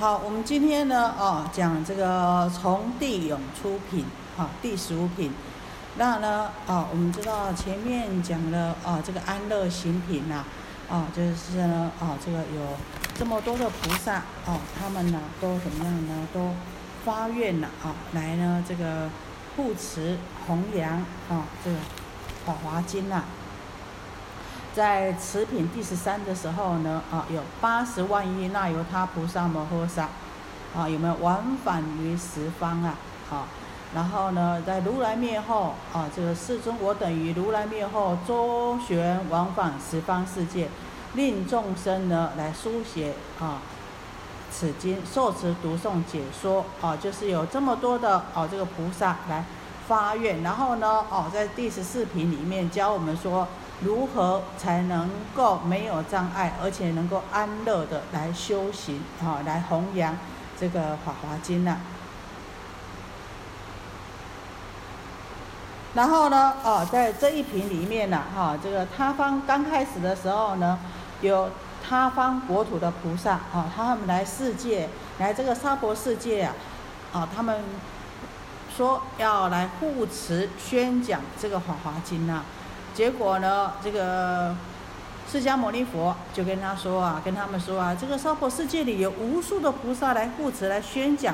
好，我们今天呢，哦，讲这个从地涌出品，哈，第十五品。那呢，哦，我们知道前面讲了，哦，这个安乐行品呐，哦，就是呢，哦，这个有这么多的菩萨，哦，他们呢都怎么样呢？都发愿了，啊，来呢这个护持弘扬，啊，这个法华经呐。在持品第十三的时候呢，啊，有八十万亿那由他菩萨摩诃萨，啊，有没有往返于十方啊？啊，然后呢，在如来灭后，啊，这个世尊我等于如来灭后周旋往返十方世界，令众生呢来书写啊此经，受持读诵解说，啊，就是有这么多的啊这个菩萨来发愿，然后呢，哦，在第十四品里面教我们说。如何才能够没有障碍，而且能够安乐的来修行，哈，来弘扬这个《法华经》呢？然后呢，哦，在这一品里面呢，哈，这个他方刚开始的时候呢，有他方国土的菩萨，啊，他们来世界，来这个娑婆世界啊，啊，他们说要来护持宣讲这个《法华经》呢。结果呢，这个释迦牟尼佛就跟他说啊，跟他们说啊，这个娑婆世界里有无数的菩萨来护持、来宣讲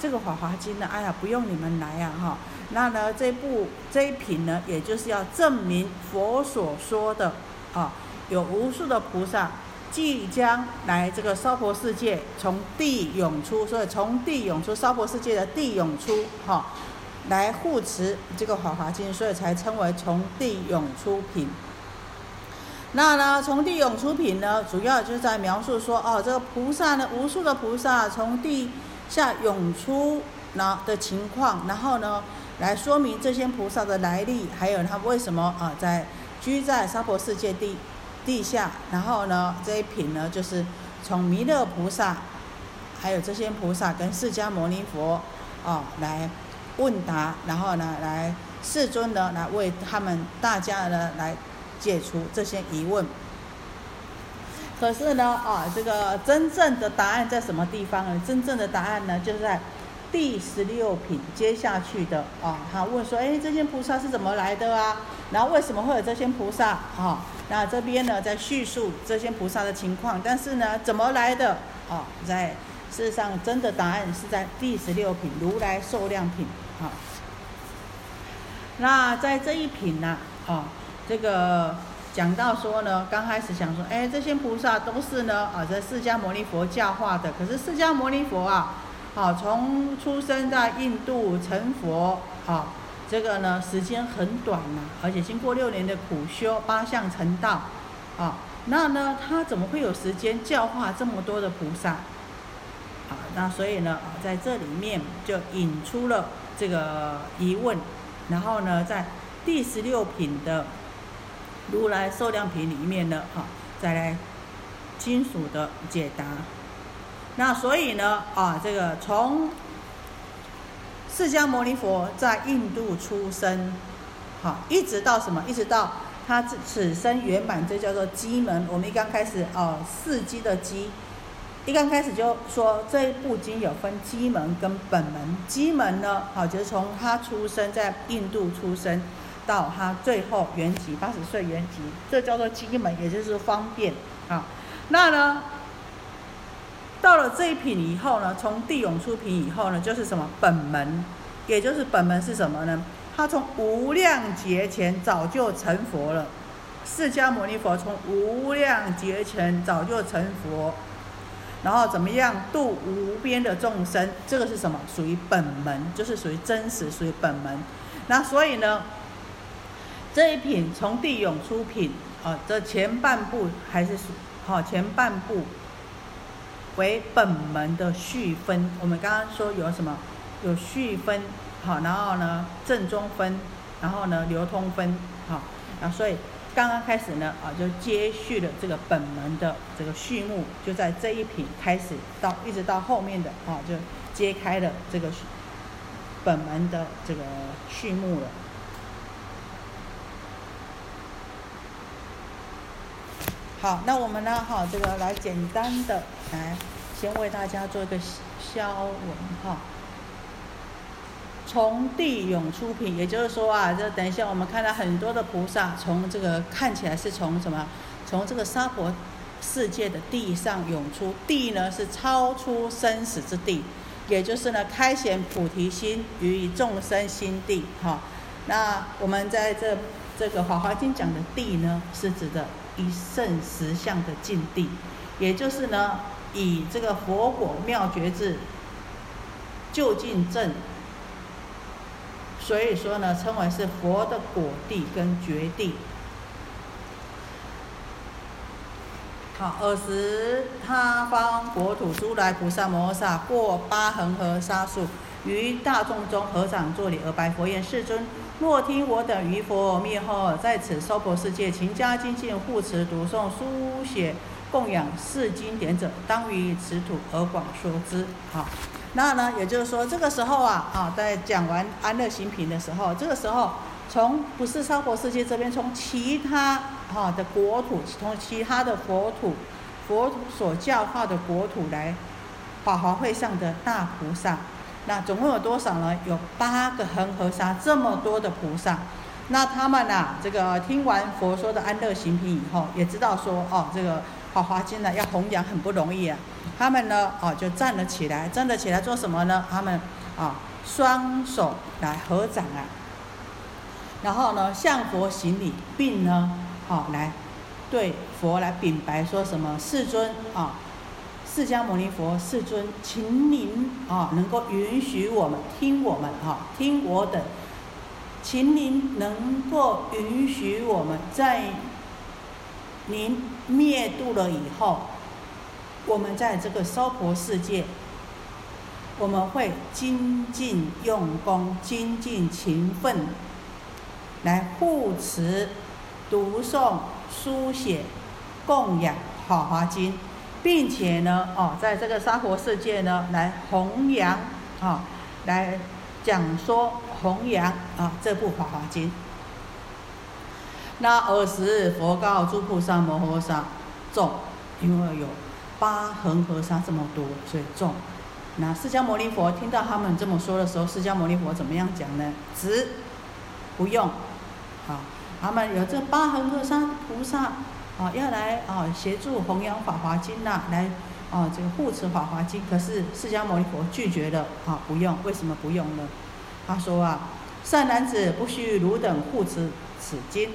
这个《法华经》呢。哎呀，不用你们来呀，哈。那呢，这部这一品呢，也就是要证明佛所说的啊，有无数的菩萨即将来这个娑婆世界，从地涌出，所以从地涌出，娑婆世界的地涌出，哈。来护持这个《法华经》，所以才称为从地涌出品。那呢，从地涌出品呢，主要就是在描述说，哦，这个菩萨呢，无数的菩萨从地下涌出那的情况，然后呢，来说明这些菩萨的来历，还有他为什么啊，在居在娑婆世界地地下。然后呢，这一品呢，就是从弥勒菩萨，还有这些菩萨跟释迦牟尼佛啊来。问答，然后呢，来世尊呢，来为他们大家呢，来解除这些疑问。可是呢，啊，这个真正的答案在什么地方呢？真正的答案呢，就是在第十六品接下去的啊。他问说，哎，这些菩萨是怎么来的啊？然后为什么会有这些菩萨？啊，那这边呢，在叙述这些菩萨的情况，但是呢，怎么来的？啊，在事实上，真的答案是在第十六品如来受量品。好，那在这一品呢，啊，这个讲到说呢，刚开始想说，哎，这些菩萨都是呢，啊，在释迦牟尼佛教化的。可是释迦牟尼佛啊，好，从出生在印度成佛，好，这个呢时间很短呐，而且经过六年的苦修，八相成道，啊，那呢他怎么会有时间教化这么多的菩萨？好，那所以呢，在这里面就引出了。这个疑问，然后呢，在第十六品的如来受量品里面呢，哈，再来金属的解答。那所以呢，啊，这个从释迦牟尼佛在印度出生，好，一直到什么？一直到他此生圆满，这叫做机门。我们一刚开始，哦，四机的机。一刚开始就说这一部经有分基门跟本门，基门呢，好就是从他出生在印度出生，到他最后圆寂八十岁圆寂，这叫做基门，也就是方便啊。那呢，到了这一品以后呢，从地涌出品以后呢，就是什么本门，也就是本门是什么呢？他从无量劫前早就成佛了，释迦牟尼佛从无量劫前早就成佛。然后怎么样度无边的众生？这个是什么？属于本门，就是属于真实，属于本门。那所以呢，这一品从地涌出品啊，这前半部还是属好前半部为本门的序分。我们刚刚说有什么？有序分，好，然后呢正中分，然后呢流通分，好，啊，所以。刚刚开始呢，啊，就接续了这个本门的这个序幕，就在这一品开始到一直到后面的啊，就揭开了这个本门的这个序幕了。好，那我们呢，哈，这个来简单的来先为大家做一个消文哈。从地涌出品，也就是说啊，这等一下我们看到很多的菩萨从这个看起来是从什么？从这个娑婆世界的地上涌出，地呢是超出生死之地，也就是呢开显菩提心于众生心地哈。那我们在这这个《法华经》讲的地呢，是指的一圣实相的境地，也就是呢以这个佛果妙觉智就近正。所以说呢，称为是佛的果地跟觉地。好，尔时他方国土诸来菩萨摩诃萨过八恒河沙数，于大众中合掌作礼而白佛言：世尊，若听我等于佛灭后，在此娑婆世界勤加精进护持读诵书写供养四经典者，当于此土而广说之。好。那呢，也就是说，这个时候啊，啊，在讲完安乐行品的时候，这个时候从不是娑婆世界这边，从其他哈的国土，从其他的佛土，佛所教化的国土来，法华会上的大菩萨，那总共有多少呢？有八个恒河沙，这么多的菩萨，那他们呐，这个听完佛说的安乐行品以后，也知道说，哦，这个。法华经呢，要弘扬很不容易啊。他们呢，哦，就站了起来，站了起来做什么呢？他们啊，双手来合掌啊，然后呢，向佛行礼，并呢，好来对佛来禀白，说什么？世尊啊，释迦牟尼佛，世尊，请您啊，能够允许我们听我们啊，听我等，请您能够允许我们在。您灭度了以后，我们在这个娑婆世界，我们会精进用功、精进勤奋，来护持、读诵、书写、供养《法华经》，并且呢，哦，在这个娑婆世界呢，来弘扬啊，来讲说弘扬啊这部《法华经》。那尔时，佛告诸菩萨摩诃萨众，因为有八恒河沙这么多，所以重。那释迦牟尼佛听到他们这么说的时候，释迦牟尼佛怎么样讲呢？直不用，好，他们有这八恒河沙菩萨，啊，要来啊协助弘扬法华经呐，来啊这个护持法华经。可是释迦牟尼佛拒绝了，啊，不用，为什么不用呢？他说啊，善男子不须汝等护持此经。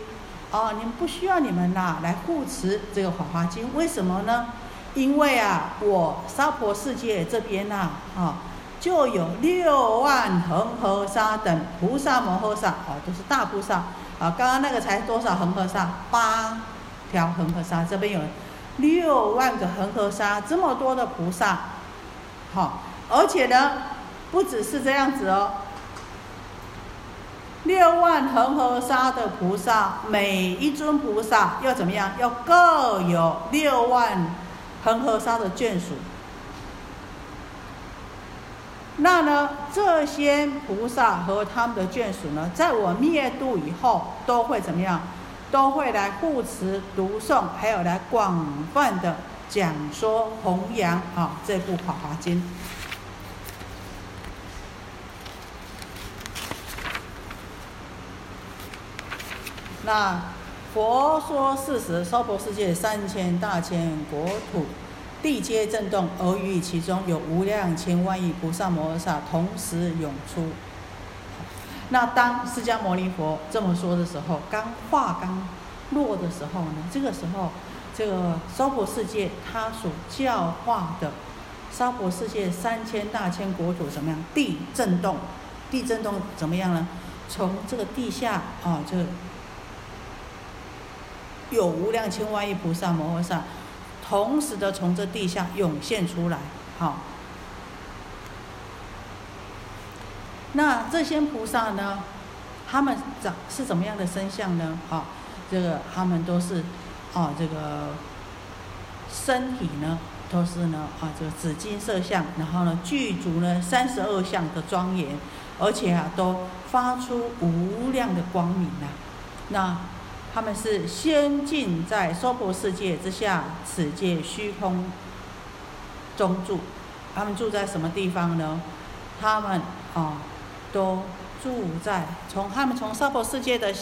哦，你们不需要你们呐来护持这个《法华经》，为什么呢？因为啊，我娑婆世界这边呐，啊，就有六万恒河沙等菩萨摩诃萨，啊，都是大菩萨。啊，刚刚那个才多少恒河沙？八条恒河沙，这边有六万个恒河沙，这么多的菩萨。好，而且呢，不只是这样子哦。六万恒河沙的菩萨，每一尊菩萨要怎么样？要各有六万恒河沙的眷属。那呢，这些菩萨和他们的眷属呢，在我灭度以后，都会怎么样？都会来护持、读诵，还有来广泛的讲说、弘扬啊这部《法华经》。那佛说四时，娑婆世界三千大千国土，地皆震动，而于其中有无量千万亿菩萨摩诃萨同时涌出。那当释迦牟尼佛这么说的时候，刚话刚落的时候呢，这个时候，这个娑婆世界他所教化的娑婆世界三千大千国土怎么样？地震动，地震动怎么样呢？从这个地下啊，这。有无量千万亿菩萨摩诃萨，同时的从这地下涌现出来，好。那这些菩萨呢，他们长是怎么样的身相呢？啊，这个他们都是，啊，这个身体呢，都是呢，啊，这个紫金色相，然后呢，具足呢三十二相的庄严，而且啊，都发出无量的光明啊，那。他们是先进在娑婆世界之下，此界虚空中住。他们住在什么地方呢？他们啊，都住在从他们从娑婆世界的，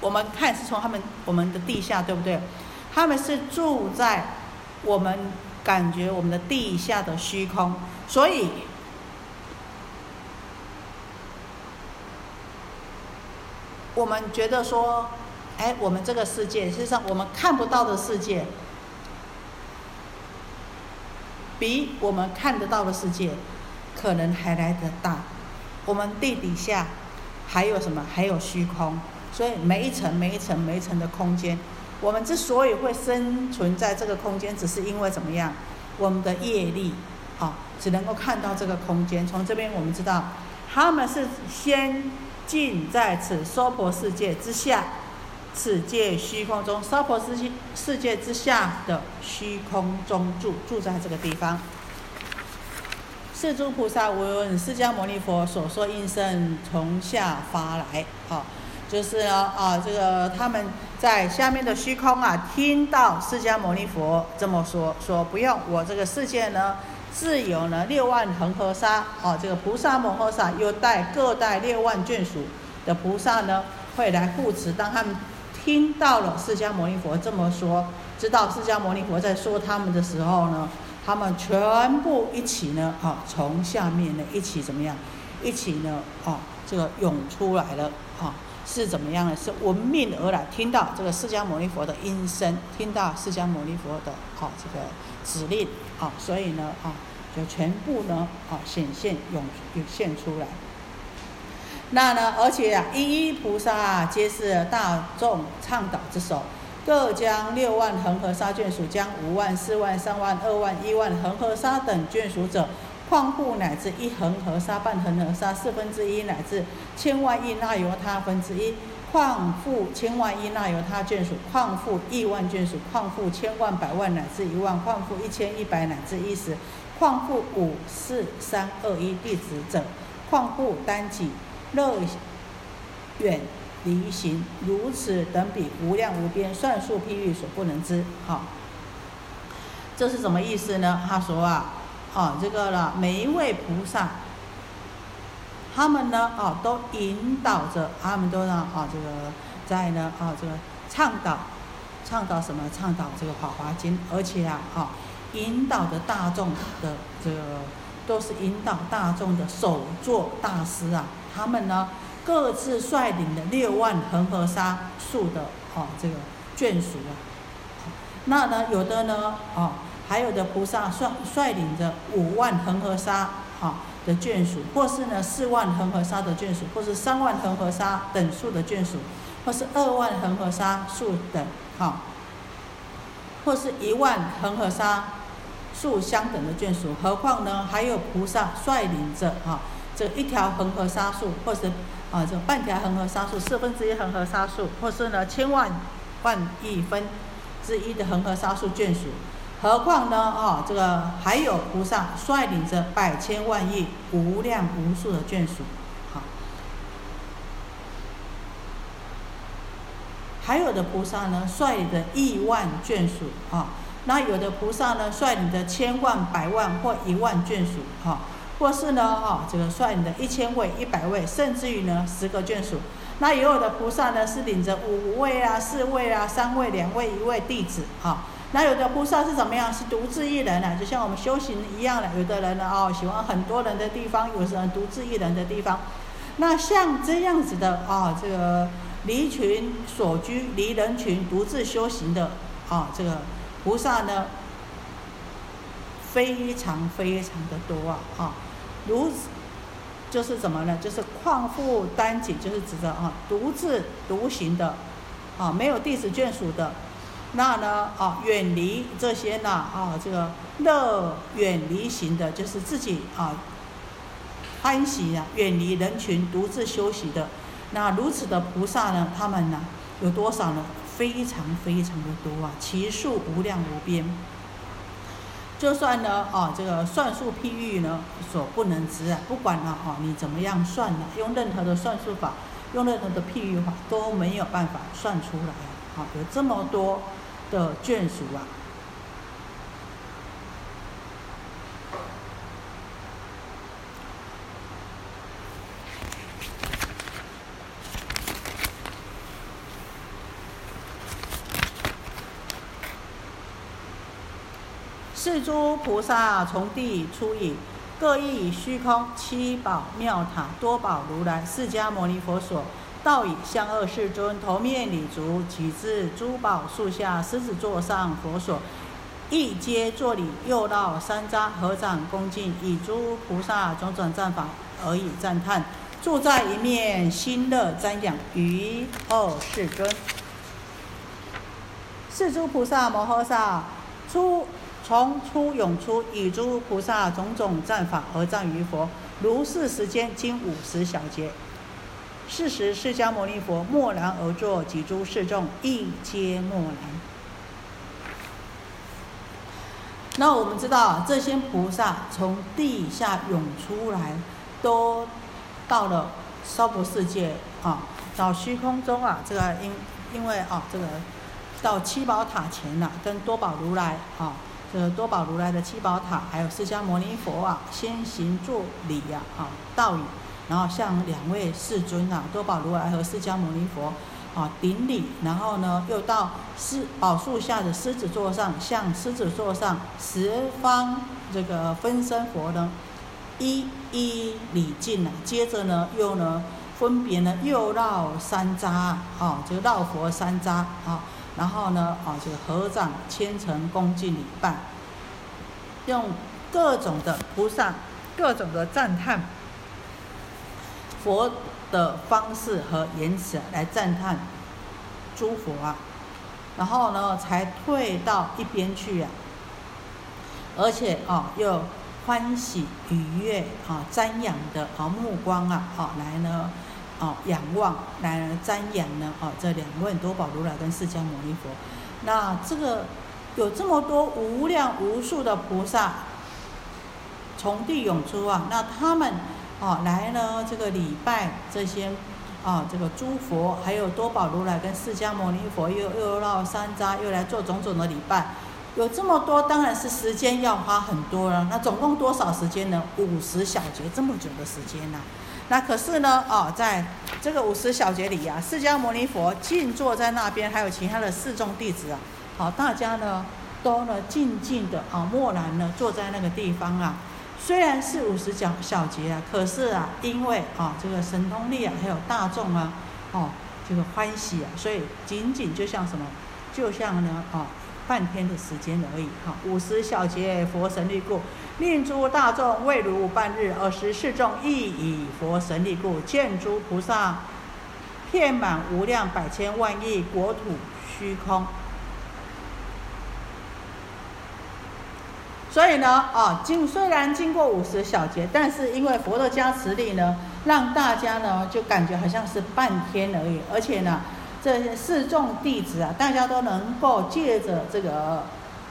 我们看是从他们我们的地下，对不对？他们是住在我们感觉我们的地下的虚空，所以。我们觉得说，哎，我们这个世界，实际上我们看不到的世界，比我们看得到的世界可能还来得大。我们地底下还有什么？还有虚空。所以每一层、每一层、每一层的空间，我们之所以会生存在这个空间，只是因为怎么样？我们的业力，啊，只能够看到这个空间。从这边我们知道，他们是先。进在此娑婆世界之下，此界虚空中，娑婆世界世界之下的虚空中住，住在这个地方。世诸菩萨闻释迦牟尼佛所说应声从下发来，啊，就是呢啊，这个他们在下面的虚空啊，听到释迦牟尼佛这么说，说不用，我这个世界呢。自有呢六万恒河沙，哦，这个菩萨摩诃萨又带各带六万眷属的菩萨呢，会来护持。当他们听到了释迦牟尼佛这么说，知道释迦牟尼佛在说他们的时候呢，他们全部一起呢，啊，从下面呢一起怎么样？一起呢，啊，这个涌出来了，啊，是怎么样呢？是闻命而来，听到这个释迦牟尼佛的音声，听到释迦牟尼佛的，啊，这个指令。啊，所以呢，啊，就全部呢，啊，显现涌涌现出来。那呢，而且啊，一一菩萨啊皆是大众倡导之首，各将六万恒河沙眷属，将五万、四万、三万、二万、一万恒河沙等眷属者，况复乃至一恒河沙、半恒河沙、四分之一乃至千万亿那由他分之一。况复千万亿那由他眷属，况复亿万眷属，况复千万百万乃至一万，况复一千一百乃至一十，况复五四三二一弟子者，况复单己乐远离行，如此等比无量无边，算数譬喻所不能知。好，这是什么意思呢？他说啊，哦，这个了，每一位菩萨。他们呢，哦，都引导着，他们都让，啊，这个在呢，啊，这个倡导，倡导什么？倡导这个《法华经》，而且啊，啊，引导着大众的这个都是引导大众的首座大师啊。他们呢，各自率领的六万恒河沙数的，哦，这个眷属啊。那呢，有的呢，哦，还有的菩萨率率领着五万恒河沙，哈。的眷属，或是呢四万恒河沙的眷属，或是三万恒河沙等数的眷属，或是二万恒河沙数等，哈，或是一万恒河沙数相等的眷属。何况呢，还有菩萨率领着哈，这一条恒河沙数，或是啊这半条恒河沙数，四分之一恒河沙数，或是呢千万万亿分之一的恒河沙数眷属。何况呢？啊，这个还有菩萨率领着百千万亿无量无数的眷属，好，还有的菩萨呢率领着亿万眷属，啊，那有的菩萨呢率领着千万百万或一万眷属，哈，或是呢，啊，这个算你的一千位、一百位，甚至于呢十个眷属，那也有的菩萨呢是领着五位啊、四位啊、三位、两位、一位弟子，哈。那有的菩萨是怎么样？是独自一人呢？就像我们修行一样的。有的人呢，哦，喜欢很多人的地方；有的人独自一人的地方。那像这样子的啊，这个离群所居、离人群独自修行的啊，这个菩萨呢，非常非常的多啊！啊，如就是怎么呢？就是旷富单己，就是指的啊，独自独行的啊，没有弟子眷属的。那呢？啊，远离这些呢？啊，这个乐远离行的，就是自己啊欢喜啊，远离人群，独自休息的。那如此的菩萨呢？他们呢有多少呢？非常非常的多啊，其数无量无边。就算呢，啊，这个算术譬喻呢，所不能知啊。不管呢，啊，你怎么样算呢？用任何的算术法，用任何的譬喻法，都没有办法算出来啊。有这么多。的眷属啊，诸菩萨从地出矣，各以虚空七宝妙塔多宝如来释迦牟尼佛所，道以向二世尊头面礼足，举至珠宝树下狮子座上佛所，一皆作礼，又绕三匝合掌恭敬，以诸菩萨种种赞法而以赞叹，住在一面心乐瞻仰于二世尊。是诸菩萨摩诃萨出从出涌出，以诸菩萨种种赞法而赞于佛。如是时间经五十小节。是时释迦牟尼佛默然而坐，几诸世众亦皆默然。那我们知道，这些菩萨从地下涌出来，都到了娑婆世界啊，到虚空中啊。这个因因为啊，这个。到七宝塔前了，跟多宝如来啊，这多宝如来的七宝塔，还有释迦牟尼佛啊，先行作礼呀，啊，道语，然后向两位世尊啊，多宝如来和释迦牟尼佛啊顶礼，然后呢，又到狮宝树下的狮子座上，向狮子座上十方这个分身佛呢，一一礼敬了，接着呢，又呢，分别呢，又绕三匝啊，就绕佛三匝啊。然后呢，啊，就合掌虔诚恭敬礼拜，用各种的菩萨、各种的赞叹佛的方式和言辞来赞叹诸佛啊，然后呢，才退到一边去啊，而且啊，又欢喜愉悦啊，瞻仰的啊目光啊，啊来呢。哦，仰望来瞻仰呢？哦，这两位多宝如来跟释迦牟尼佛，那这个有这么多无量无数的菩萨从地涌出啊，那他们哦来呢这个礼拜这些啊这个诸佛，还有多宝如来跟释迦牟尼佛，又又绕山楂，又来做种种的礼拜，有这么多，当然是时间要花很多了。那总共多少时间呢？五十小节，这么久的时间呢？那可是呢，哦，在这个五十小节里呀，释迦牟尼佛静坐在那边，还有其他的四众弟子啊，好，大家呢都呢静静的啊，默然呢坐在那个地方啊。虽然是五十小小节啊，可是啊，因为啊这个神通力啊，还有大众啊，哦这个欢喜啊，所以仅仅就像什么，就像呢，啊。半天的时间而已，哈！五十小节佛神力故，令诸大众未如半日；而十世众亦以佛神力故，见诸菩萨遍满无量百千万亿国土虚空。所以呢，啊，经虽然经过五十小节，但是因为佛的加持力呢，让大家呢就感觉好像是半天而已，而且呢。这些四众弟子啊，大家都能够借着这个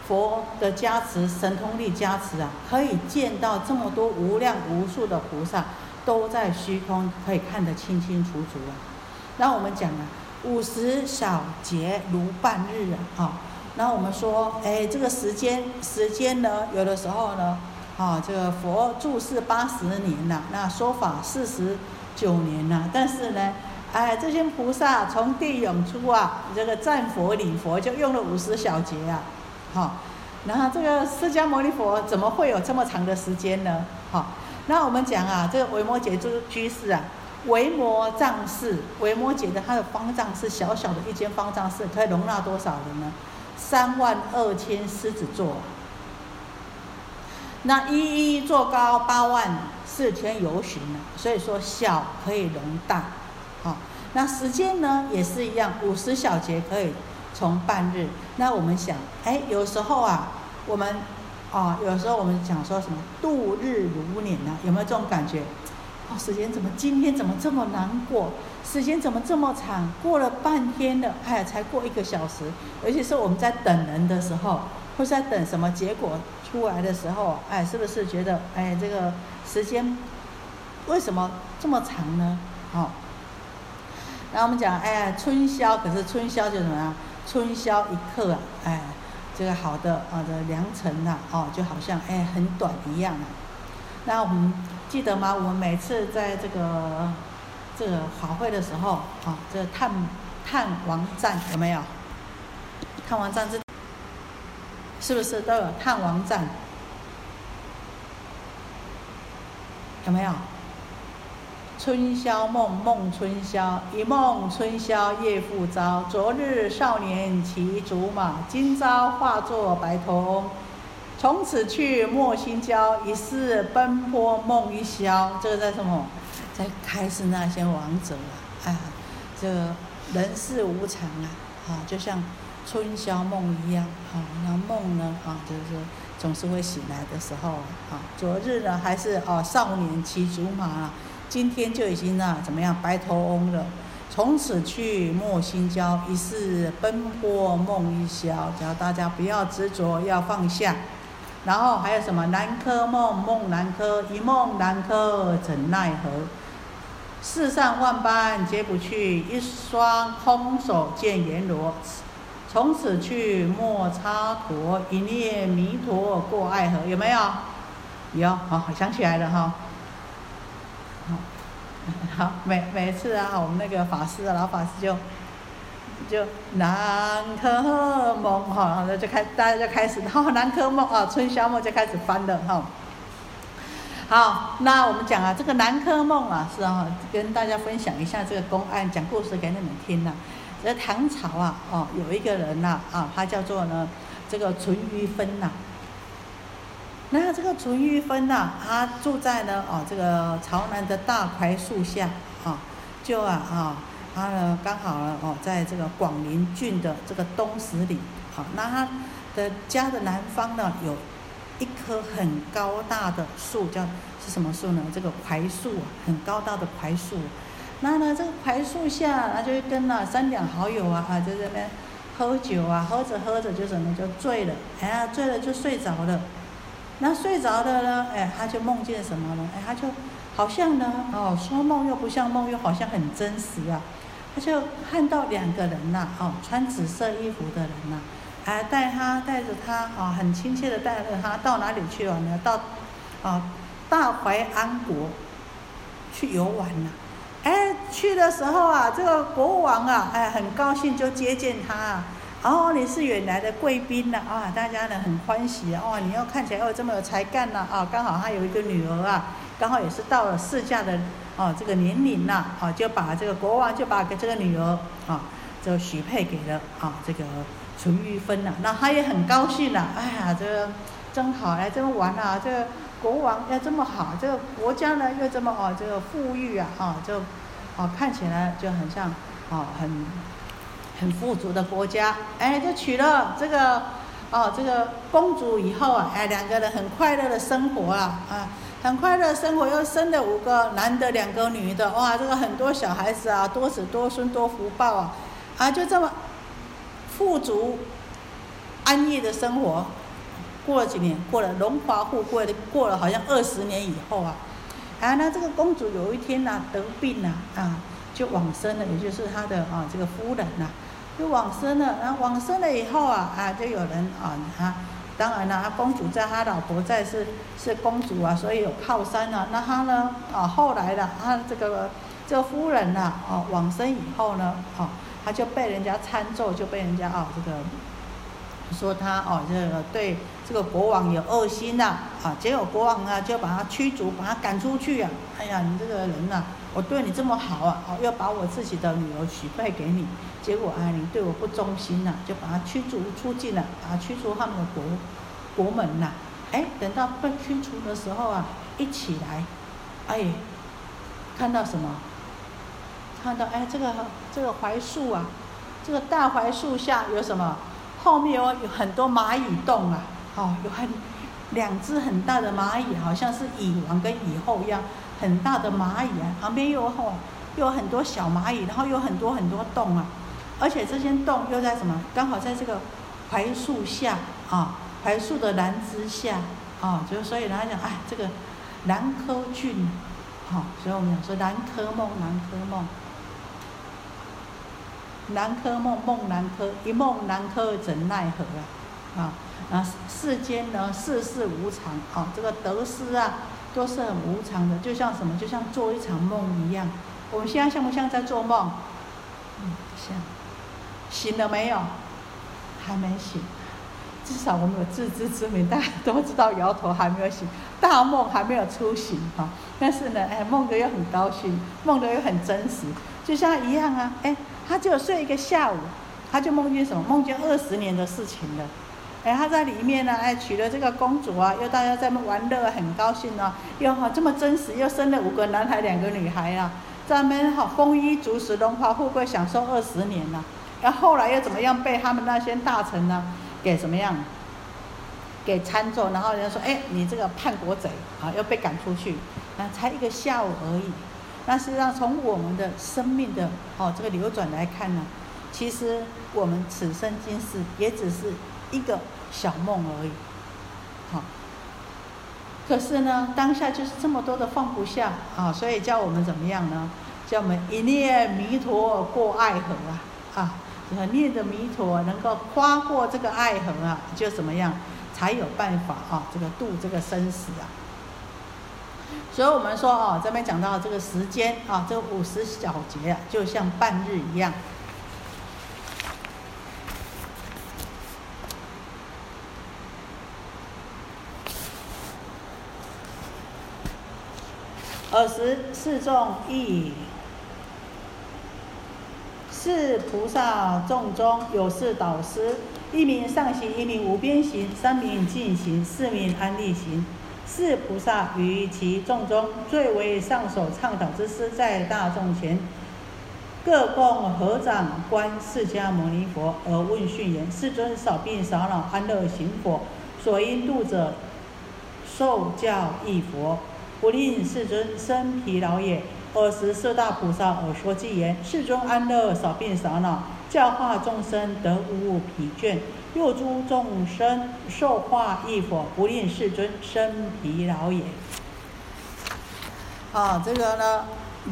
佛的加持、神通力加持啊，可以见到这么多无量无数的菩萨都在虚空，可以看得清清楚楚啊。那我们讲啊，五十小节如半日啊，啊，那我们说，哎，这个时间时间呢，有的时候呢，啊，这个佛住世八十年呐，那说法四十九年呐，但是呢。哎，这些菩萨从地涌出啊，这个赞佛礼佛就用了五十小节啊，好，然后这个释迦牟尼佛怎么会有这么长的时间呢？好，那我们讲啊，这个维摩诘居居士啊，维摩藏寺，维摩诘的他的方丈是小小的一间方丈室，可以容纳多少人呢？三万二千狮子座，那一一座高八万四千游巡呢，所以说小可以容大。好，那时间呢也是一样，五十小节可以从半日。那我们想，哎，有时候啊，我们啊，有时候我们想说什么度日如年呢？有没有这种感觉？哦，时间怎么今天怎么这么难过？时间怎么这么长？过了半天了，哎，才过一个小时。尤其是我们在等人的时候，或是在等什么结果出来的时候，哎，是不是觉得哎，这个时间为什么这么长呢？好。那我们讲，哎，春宵，可是春宵就怎么样？春宵一刻啊，哎，这个好的啊的良辰呐，哦，就好像哎很短一样啊。那我们记得吗？我们每次在这个这个法会的时候，啊，这探探王站有没有？探王站是是不是都有探王站？有没有？春宵梦梦春宵，一梦春宵夜复朝。昨日少年骑竹马，今朝化作白头翁。从此去莫心焦，一世奔波梦一宵。这个在什么？在开始那些王者啊！啊，这个人世无常啊！啊，就像春宵梦一样啊。那梦呢？啊，就是总是会醒来的时候啊。昨日呢，还是哦少年骑竹马。今天就已经呢，怎么样白头翁了？从此去莫心焦，一世奔波梦一宵。叫大家不要执着，要放下。然后还有什么？南柯梦，梦南柯，一梦南柯怎奈何？世上万般皆不去，一双空手见阎罗。从此去莫蹉跎，一念弥陀过爱河。有没有？有，好，想起来了哈。好，每每次啊，我们那个法师啊，老法师就就南柯梦哈，那就开大家就开始，然后南柯梦啊，春宵梦就开始翻了哈。好，那我们讲啊，这个南柯梦啊，是啊，跟大家分享一下这个公案，讲故事给你们听呐。在唐朝啊，哦，有一个人呐，啊，他叫做呢，这个淳于芬呐。那这个淳于芬呢，他住在呢哦这个朝南的大槐树下啊，就啊啊，他呢刚好呢哦在这个广陵郡的这个东十里，好，那他的家的南方呢有一棵很高大的树，叫是什么树呢？这个槐树，很高大的槐树。那呢这个槐树下，他就跟了三两好友啊啊在这边喝酒啊，喝着喝着就什么就醉了，哎呀醉了就睡着了。那睡着的呢？哎，他就梦见什么呢？哎，他就好像呢，哦，说梦又不像梦，又好像很真实啊。他就看到两个人呐，哦，穿紫色衣服的人呐，哎，带他带着他，哦，很亲切的带着他到哪里去了呢？到，啊，大淮安国去游玩了。哎，去的时候啊，这个国王啊，哎，很高兴就接见他。哦，你是远来的贵宾呐，啊，大家呢很欢喜啊，哇，你又看起来又这么有才干呐，啊，刚好他有一个女儿啊，刚好也是到了试嫁的哦这个年龄呐，啊，就把这个国王就把给这个女儿啊，就许配给了啊这个淳于芬呐，那他也很高兴呐，哎呀，这个真好，来这么玩啊，这个国王要这么好，这个国家呢又这么哦这个富裕啊，啊，就哦看起来就很像啊很。很富足的国家，哎，就娶了这个，哦，这个公主以后啊，哎，两个人很快乐的生活啊，啊，很快乐生活，又生了五个男的，两个女的，哇，这个很多小孩子啊，多子多孙多福报啊，啊，就这么富足安逸的生活，过了几年，过了荣华富贵的，过了好像二十年以后啊，啊，那这个公主有一天呢得病了啊，就往生了，也就是她的啊这个夫人呐。就往生了，然后往生了以后啊，啊，就有人啊，他当然了，他公主在，他老婆在，是是公主啊，所以有靠山啊。那他呢，啊，后来的他这个这个夫人呐，哦，往生以后呢，哦，他就被人家参奏，就被人家啊，这个说他哦，这个对这个国王有恶心呐，啊，结果国王啊就把他驱逐，把他赶出去啊。哎呀，你这个人呐，我对你这么好啊，哦，要把我自己的女儿许配给你。结果啊，你对我不忠心呐，就把他驱逐出境了，啊驱逐他们的国国门呐。哎，等到被驱逐的时候啊，一起来，哎，看到什么？看到哎，这个这个槐树啊，这个大槐树下有什么？后面有有很多蚂蚁洞啊，哦，有很两只很大的蚂蚁，好像是蚁王跟蚁后一样，很大的蚂蚁啊，旁边又有又有很多小蚂蚁，然后有很多很多洞啊。而且这些洞又在什么？刚好在这个槐树下啊，槐树的兰枝下啊，就所以他讲，哎，这个南柯郡，好，所以我们讲说南柯梦，南柯梦，南柯梦梦南柯，一梦南柯怎奈何啊？啊，啊，世间呢世事无常，啊，这个得失啊都是很无常的，就像什么？就像做一场梦一样。我们现在像不像在做梦？嗯，像。醒了没有？还没醒。至少我们有自知之明，大家都知道摇头还没有醒，大梦还没有初醒哈。但是呢，哎，梦的又很高兴，梦的又很真实，就像一样啊，哎，他就睡一个下午，他就梦见什么？梦见二十年的事情了。哎，他在里面呢，哎，娶了这个公主啊，又大家在那玩乐，很高兴呢，又哈这么真实，又生了五个男孩，两个女孩啊，在那边好丰衣足食，荣华富贵，享受二十年呢。然后来又怎么样？被他们那些大臣呢，给怎么样？给参奏，然后人家说：“哎，你这个叛国贼啊，要被赶出去。”那才一个下午而已。那实际上从我们的生命的哦这个流转来看呢，其实我们此生今世也只是一个小梦而已。好，可是呢，当下就是这么多的放不下啊，所以叫我们怎么样呢？叫我们一念弥陀过爱河啊啊！念着弥陀，能够跨过这个爱河啊，就怎么样，才有办法啊，这个度这个生死啊。所以我们说哦，这边讲到这个时间啊，这五十小节啊，就像半日一样。二十四众一。四菩萨众中有四导师：一名上行，一名无边行，三名进行，四名安立行。是菩萨于其众中最为上首倡导之师，在大众前各供合掌观释迦牟尼佛，而问讯言：“世尊，少病少恼，安乐行佛，所应度者，受教益佛，不令世尊生疲劳也。”二十，四大菩萨耳说偈言：“世尊安乐，少病少恼，教化众生得无疲倦。又诸众生受化亦否，不令世尊生疲劳也。”啊，这个呢，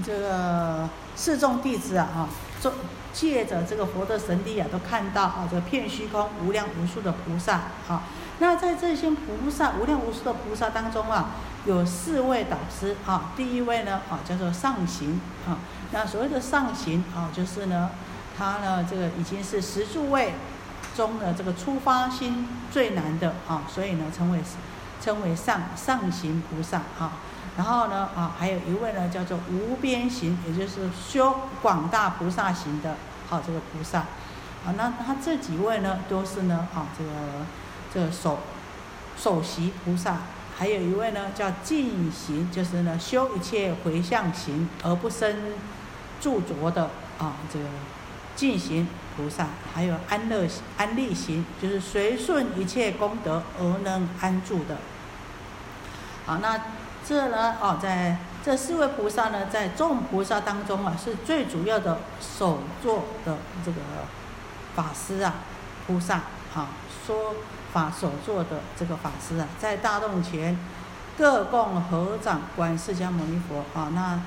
这个四众弟子啊，啊，借借着这个佛的神力啊，都看到啊，这片虚空无量无数的菩萨啊。那在这些菩萨无量无数的菩萨当中啊。有四位导师啊，第一位呢啊叫做上行啊，那所谓的上行啊，就是呢，他呢这个已经是十诸位中的这个出发心最难的啊，所以呢称为称为上上行菩萨啊。然后呢啊还有一位呢叫做无边行，也就是修广大菩萨行的啊这个菩萨啊，那他这几位呢都是呢啊这个这个首首席菩萨。还有一位呢，叫净行，就是呢修一切回向行而不生著着的啊，这个净行菩萨；还有安乐安利行，就是随顺一切功德而能安住的。好，那这呢，哦，在这四位菩萨呢，在众菩萨当中啊，是最主要的首座的这个法师啊，菩萨啊，说。法所做的这个法师啊，在大洞前各供合掌观释迦牟尼佛啊，那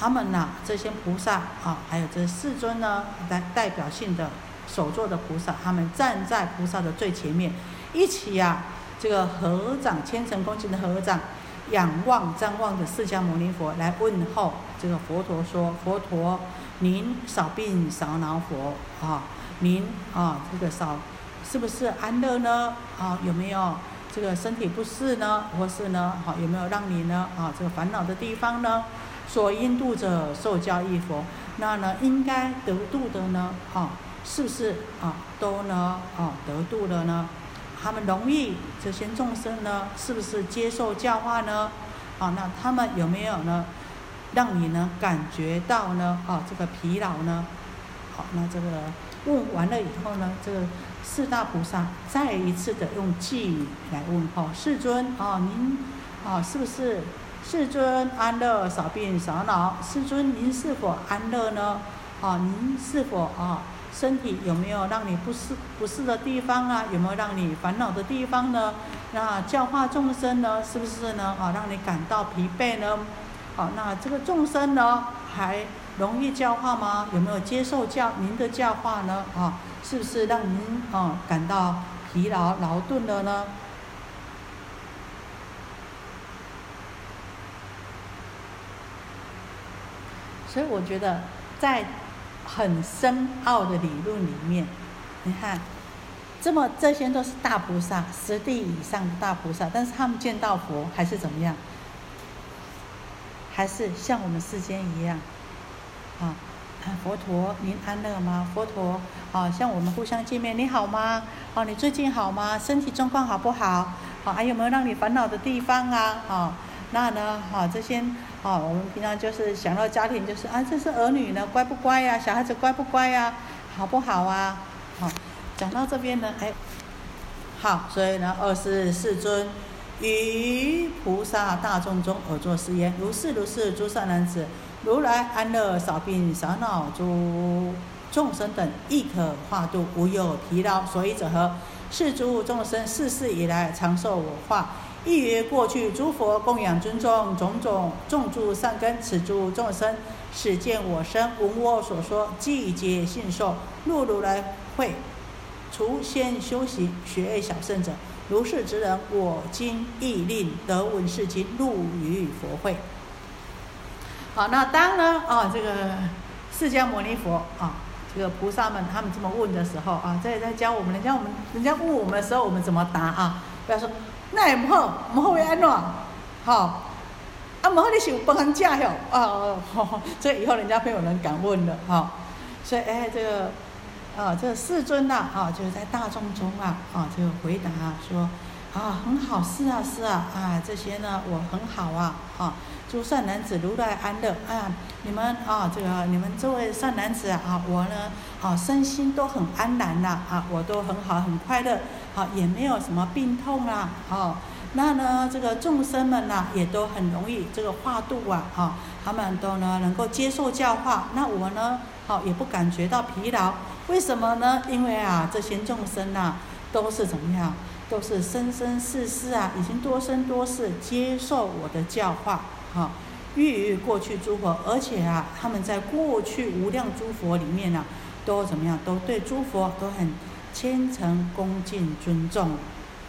他们呐，这些菩萨啊，还有这四尊呢，代代表性的所做的菩萨，他们站在菩萨的最前面，一起呀，这个合掌虔诚恭敬的合掌，仰望张望着释迦牟尼佛来问候这个佛陀说：“佛陀，您少病少恼佛啊，您啊，这个少。”是不是安乐呢？啊，有没有这个身体不适呢？或是呢？好，有没有让你呢？啊，这个烦恼的地方呢？所应度者受教益佛，那呢应该得度的呢？啊，是不是啊？都呢？啊，得度了呢？他们容易这些众生呢？是不是接受教化呢？啊，那他们有没有呢？让你呢感觉到呢？啊，这个疲劳呢？好，那这个问完了以后呢？这个。四大菩萨再一次的用寄语来问候世尊啊，您啊是不是世尊安乐少病少恼？世尊您是否安乐呢？啊，您是否啊身体有没有让你不适不适的地方啊？有没有让你烦恼的地方呢？那教化众生呢，是不是呢？啊，让你感到疲惫呢？好，那这个众生呢，还容易教化吗？有没有接受教您的教化呢？啊？是不是让您啊感到疲劳劳顿了呢？所以我觉得，在很深奥的理论里面，你看，这么这些都是大菩萨，十地以上的大菩萨，但是他们见到佛还是怎么样？还是像我们世间一样，啊，佛陀您安乐吗？佛陀，啊，像我们互相见面，你好吗？啊，你最近好吗？身体状况好不好？啊，还有没有让你烦恼的地方啊？啊，那呢？啊，这些，啊，我们平常就是想到家庭，就是啊，这是儿女呢，乖不乖呀？小孩子乖不乖呀？好不好啊？好。讲到这边呢，哎，好，所以呢，二十世尊于菩萨大众中而作是言：如是如是，诸善男子，如来安乐少病少恼诸众生等，亦可化度，无有疲劳。所以者何？是诸众生世世以来常受我化，亦于过去诸佛供养尊重种种种诸善根，此诸众生始见我身，闻我所说，即皆信受，入如来会。除先修行学小圣者，如是之人，我今亦令得闻是经，入于佛会。好，那当呢啊，这个释迦牟尼佛啊，这个菩萨们他们这么问的时候啊，在在教我们，人家我们人家问我们的时候，我们怎么答啊？不要说那也不好，不好会安怎？好，啊，不好你是有帮人家哟啊，这以后人家没有人敢问了哈。所以哎，这个。啊，这个世尊呐，啊，就是在大众中啊，啊，这个回答说，啊，很好，是啊，是啊，啊，这些呢，我很好啊，啊，诸善男子如来安乐，啊，你们啊，这个你们这位善男子啊，我呢，啊，身心都很安然呐，啊，我都很好，很快乐，啊，也没有什么病痛啊，啊，那呢，这个众生们呐，也都很容易这个化度啊，啊，他们都呢能够接受教化，那我呢，好，也不感觉到疲劳。为什么呢？因为啊，这些众生呐，都是怎么样？都是生生世世啊，已经多生多世接受我的教化，哈，欲于过去诸佛，而且啊，他们在过去无量诸佛里面呢，都怎么样？都对诸佛都很虔诚、恭敬、尊重，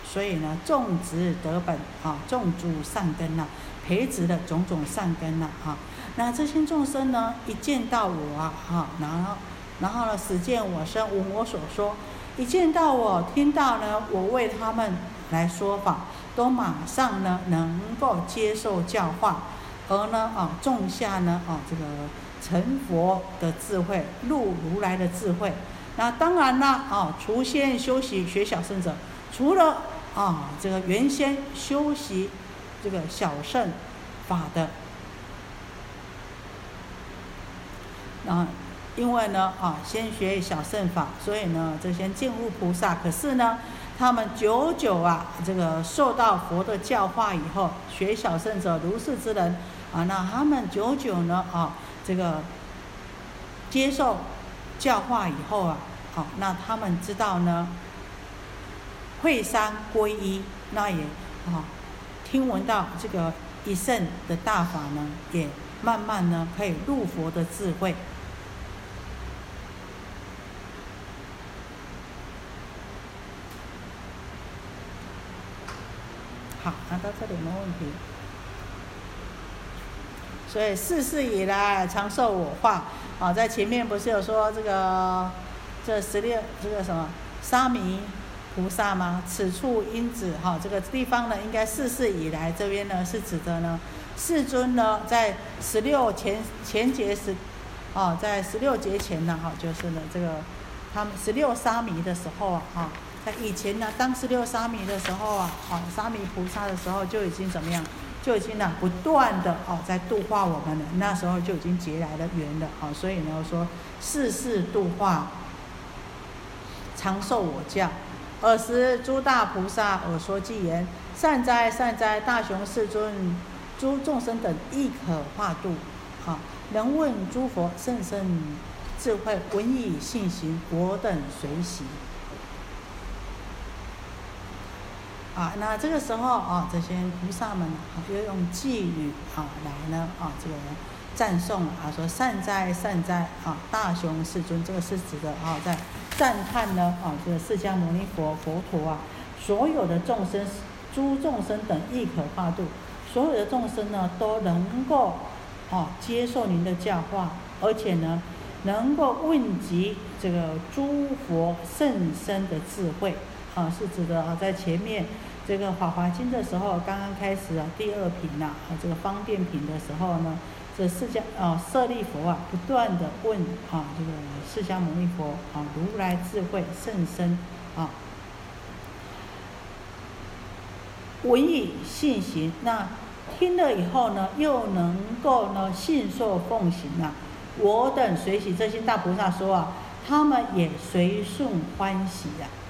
所以呢，种植德本啊，种诸善根呐，培植的种种善根呐，哈，那这些众生呢，一见到我啊，哈，然后。然后呢，实见我身，闻我所说，一见到我，听到呢，我为他们来说法，都马上呢能够接受教化，而呢啊种下呢啊这个成佛的智慧，入如来的智慧。那当然啦啊，除先修习学小圣者，除了啊这个原先修习这个小圣法的啊。因为呢，啊，先学小圣法，所以呢，这些净悟菩萨，可是呢，他们久久啊，这个受到佛的教化以后，学小圣者如是之人，啊，那他们久久呢，啊，这个接受教化以后啊，好，那他们知道呢，会三皈依，那也啊，听闻到这个一圣的大法呢，也慢慢呢，可以入佛的智慧。好，那到这里没问题。所以世世以来常受我化，啊，在前面不是有说这个这十六这个什么沙弥菩萨吗？此处因子哈，这个地方呢，应该世世以来这边呢是指的呢，世尊呢在十六前前节时，啊，在十六节前呢哈，就是呢这个他们十六沙弥的时候啊哈。在以前呢，当十六沙弥的时候啊，哦，沙弥菩萨的时候就已经怎么样，就已经呢不断的哦在度化我们了。那时候就已经结来了缘了，哦，所以呢说世世度化，长寿我教。尔时诸大菩萨耳说偈言：善哉善哉，大雄世尊，诸众生等亦可化度。好，能问诸佛甚深智慧，闻以信行，我等随喜。啊，那这个时候啊，这些菩萨们啊，又用偈语啊来呢啊，这个赞颂啊，说善哉善哉啊，大雄世尊，这个是指的啊，在赞叹呢啊，这个释迦牟尼佛佛陀啊，所有的众生，诸众生等亦可化度，所有的众生呢都能够啊接受您的教化，而且呢能够问及这个诸佛甚深的智慧。啊，是指的啊，在前面这个《法华经》的时候，刚刚开始啊，第二品呐，啊，这个方便品的时候呢，这释迦啊，舍利佛啊，不断的问啊，这个释迦牟尼佛啊，如来智慧甚深啊，闻以信行，那听了以后呢，又能够呢，信受奉行啊。我等随喜这些大菩萨说啊，他们也随顺欢喜呀。啊，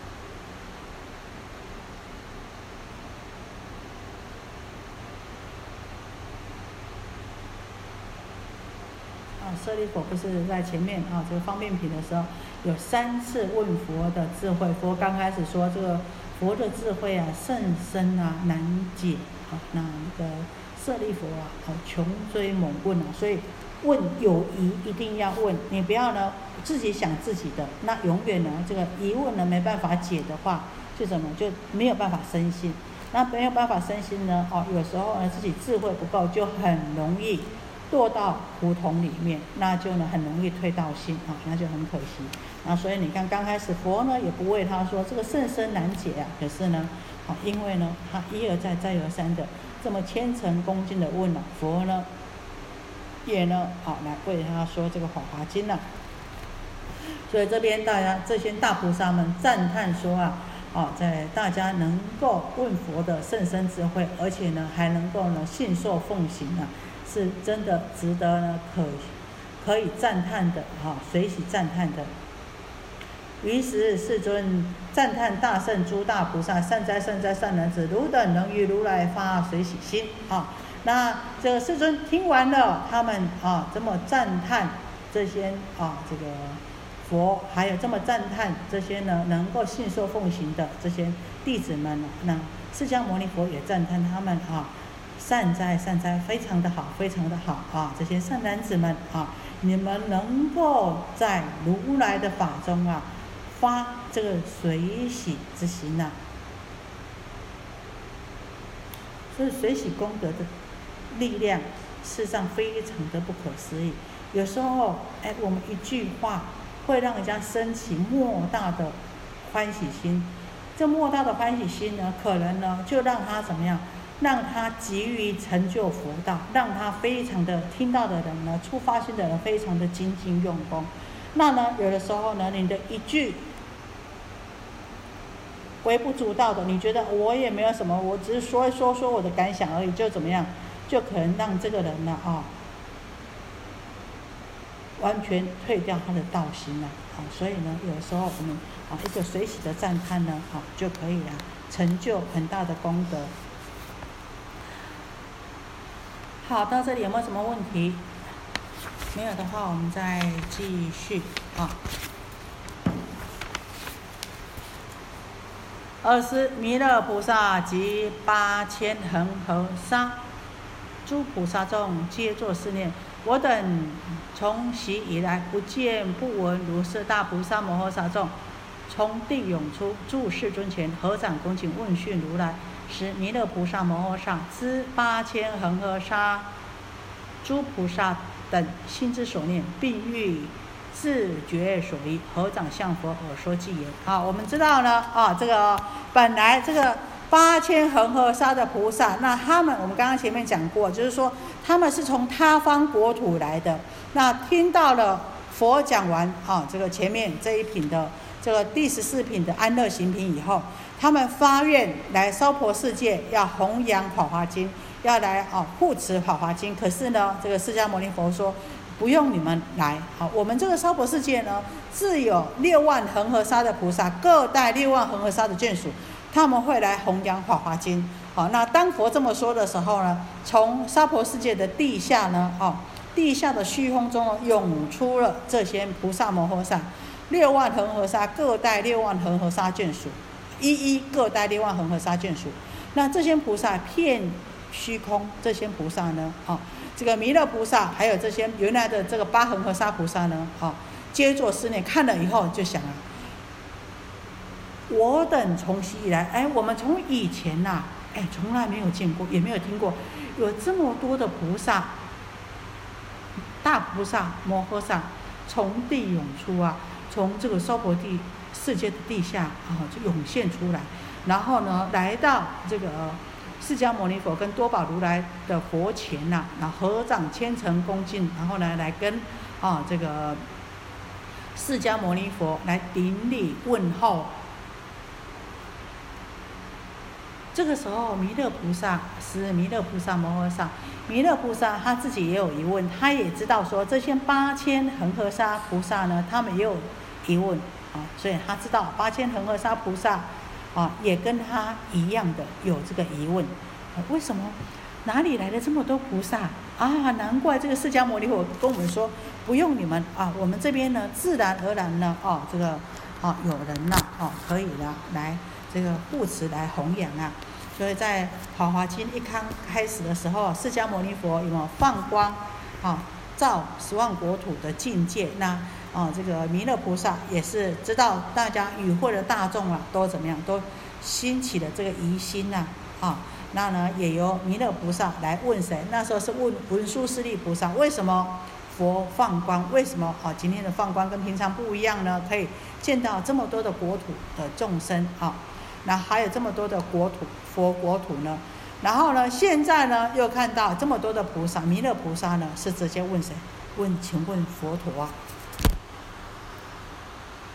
舍利弗不是在前面啊，这个方便品的时候有三次问佛的智慧，佛刚开始说这个佛的智慧啊甚深啊难解啊，那个舍利弗啊，好穷追猛问啊，所以。问有疑一定要问，你不要呢自己想自己的，那永远呢这个疑问呢没办法解的话，就怎么就没有办法生心，那没有办法生心呢，哦有时候呢自己智慧不够，就很容易堕到胡同里面，那就呢很容易退道心啊，那就很可惜。那所以你看刚开始佛呢也不为他说这个甚深难解啊，可是呢，啊因为呢他一而再再而三的这么虔诚恭敬的问了佛呢。也呢，好来为他说这个《法华经》呢。所以这边大家这些大菩萨们赞叹说啊，啊，在大家能够问佛的甚深智慧，而且呢还能够呢信受奉行啊，是真的值得呢可可以赞叹的哈，随喜赞叹的。于是世尊赞叹大圣诸大菩萨善哉善哉善男子，汝等能与如来发随喜心啊。那这个世尊听完了，他们啊这么赞叹这些啊这个佛，还有这么赞叹这些呢能够信受奉行的这些弟子们呢，那释迦牟尼佛也赞叹他们啊善哉善哉，非常的好，非常的好啊！这些善男子们啊，你们能够在如来的法中啊发这个随喜之心呐，是随喜功德的。力量，事实上非常的不可思议。有时候，哎，我们一句话会让人家升起莫大的欢喜心。这莫大的欢喜心呢，可能呢就让他怎么样？让他急于成就佛道，让他非常的听到的人呢，出发心的人非常的精进用功。那呢，有的时候呢，你的一句微不足道的，你觉得我也没有什么，我只是说一说说我的感想而已，就怎么样？就可能让这个人呢啊，完全退掉他的道心了啊，所以呢，有时候我们啊一个随喜的赞叹呢啊，就可以啊成就很大的功德。好，到这里有没有什么问题？没有的话，我们再继续啊。二是弥勒菩萨及八千恒河沙。诸菩萨众皆作是念：我等从昔以来，不见不闻如是大菩萨摩诃萨众，从地涌出，住世尊前，合掌恭敬问讯如来。时弥勒菩萨摩诃萨知八千恒河沙诸菩萨等心之所念，并欲自觉所依，合掌向佛而说偈言：好，我们知道呢，啊，这个本来这个。八千恒河沙的菩萨，那他们我们刚刚前面讲过，就是说他们是从他方国土来的。那听到了佛讲完啊，这个前面这一品的这个第十四品的安乐行品以后，他们发愿来娑婆世界，要弘扬法华经，要来啊护持法华经。可是呢，这个释迦牟尼佛说，不用你们来，好，我们这个娑婆世界呢，自有六万恒河沙的菩萨，各带六万恒河沙的眷属。他们会来弘扬《法华经》。好，那当佛这么说的时候呢，从娑婆世界的地下呢，哦，地下的虚空中涌出了这些菩萨摩诃萨，六万恒河沙各带六万恒河沙眷属，一一各带六万恒河沙眷属。那这些菩萨遍虚空，这些菩萨呢，哦，这个弥勒菩萨还有这些原来的这个八恒河沙菩萨呢，哦，皆作思念，看了以后就想啊。我等从昔以来，哎，我们从以前呐，哎，从来没有见过，也没有听过，有这么多的菩萨，大菩萨摩诃萨从地涌出啊，从这个娑婆地世界的地下啊就涌现出来，然后呢来到这个释迦牟尼佛跟多宝如来的佛前呐，然后合掌虔诚恭敬，然后呢来跟啊这个释迦牟尼佛来顶礼问候。这个时候，弥勒菩萨是弥勒菩萨摩诃萨。弥勒菩萨他自己也有疑问，他也知道说这些八千恒河沙菩萨呢，他们也有疑问啊，所以他知道八千恒河沙菩萨啊，也跟他一样的有这个疑问，为什么？哪里来的这么多菩萨啊？难怪这个释迦牟尼佛跟我们说，不用你们啊，我们这边呢，自然而然呢，哦，这个啊，有人呐，哦，可以了，来。这个护持来弘扬啊，所以在《华华经》一刚开始的时候，释迦牟尼佛有没有放光啊，照十万国土的境界？那啊，这个弥勒菩萨也是知道大家与会的大众啊，都怎么样，都兴起了这个疑心呐啊。那呢，也由弥勒菩萨来问谁？那时候是问文殊师利菩萨，为什么佛放光？为什么啊？今天的放光跟平常不一样呢？可以见到这么多的国土的众生啊。那还有这么多的国土，佛国土呢？然后呢，现在呢又看到这么多的菩萨，弥勒菩萨呢是直接问谁？问，请问佛陀啊，